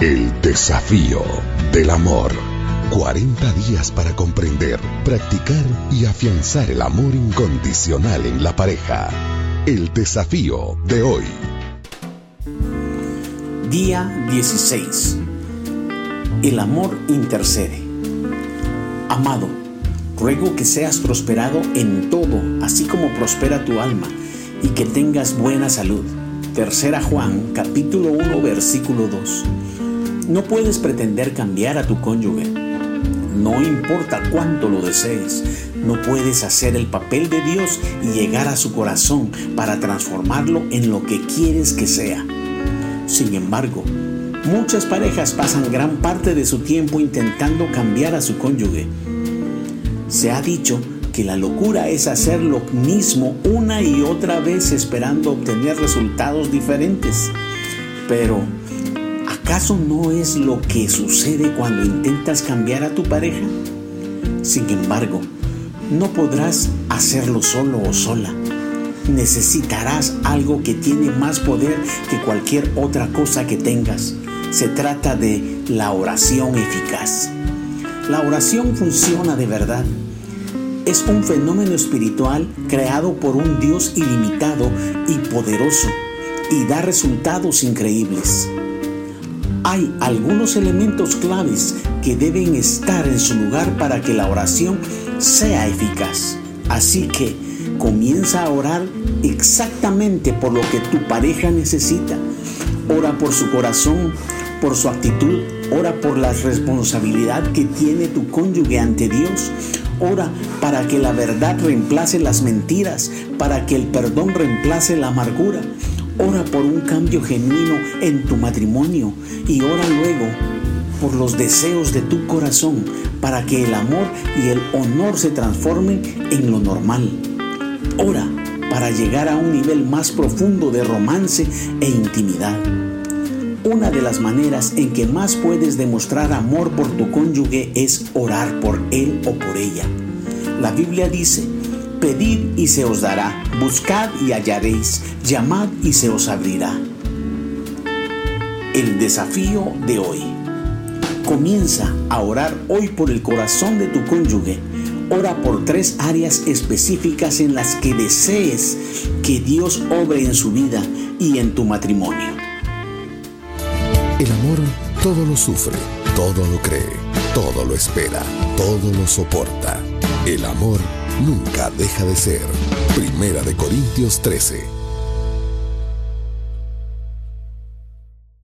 El desafío del amor. 40 días para comprender, practicar y afianzar el amor incondicional en la pareja. El desafío de hoy. Día 16. El amor intercede. Amado, ruego que seas prosperado en todo, así como prospera tu alma, y que tengas buena salud. Tercera Juan, capítulo 1, versículo 2. No puedes pretender cambiar a tu cónyuge. No importa cuánto lo desees, no puedes hacer el papel de Dios y llegar a su corazón para transformarlo en lo que quieres que sea. Sin embargo, muchas parejas pasan gran parte de su tiempo intentando cambiar a su cónyuge. Se ha dicho que la locura es hacer lo mismo una y otra vez esperando obtener resultados diferentes. Pero, ¿Acaso no es lo que sucede cuando intentas cambiar a tu pareja? Sin embargo, no podrás hacerlo solo o sola. Necesitarás algo que tiene más poder que cualquier otra cosa que tengas. Se trata de la oración eficaz. La oración funciona de verdad. Es un fenómeno espiritual creado por un Dios ilimitado y poderoso y da resultados increíbles hay algunos elementos claves que deben estar en su lugar para que la oración sea eficaz. Así que comienza a orar exactamente por lo que tu pareja necesita. Ora por su corazón, por su actitud, ora por la responsabilidad que tiene tu cónyuge ante Dios. Ora para que la verdad reemplace las mentiras, para que el perdón reemplace la amargura. Ora por un cambio genuino en tu matrimonio y ora luego por los deseos de tu corazón para que el amor y el honor se transformen en lo normal. Ora para llegar a un nivel más profundo de romance e intimidad. Una de las maneras en que más puedes demostrar amor por tu cónyuge es orar por él o por ella. La Biblia dice, Pedid y se os dará, buscad y hallaréis, llamad y se os abrirá. El desafío de hoy. Comienza a orar hoy por el corazón de tu cónyuge. Ora por tres áreas específicas en las que desees que Dios obre en su vida y en tu matrimonio. El amor todo lo sufre, todo lo cree, todo lo espera, todo lo soporta. El amor nunca deja de ser. Primera de Corintios 13.